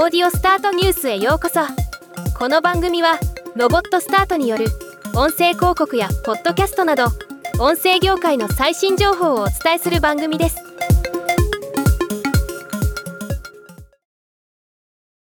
オーディオスタートニュースへようこそ。この番組はロボットスタートによる音声広告やポッドキャストなど音声業界の最新情報をお伝えする番組です。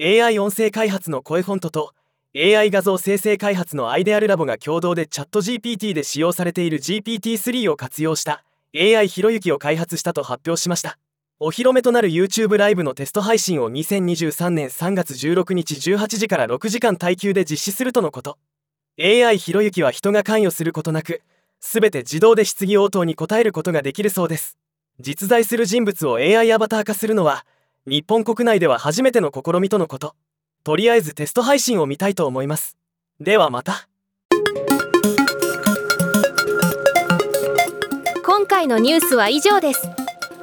AI 音声開発の声フォントと AI 画像生成開発のアイデアルラボが共同でチャット GPT で使用されている GPT-3 を活用した AI ひろゆきを開発したと発表しました。お披露目となる YouTube ライブのテスト配信を2023年3月16日18時から6時間耐久で実施するとのこと。AI ひろゆきは人が関与することなく全て自動で質疑応答に答えることができるそうです。実在する人物を AI アバター化するのは日本国内では初めての試みとのこと。とりあえずテスト配信を見たいと思います。ではまた。今回のニュースは以上です。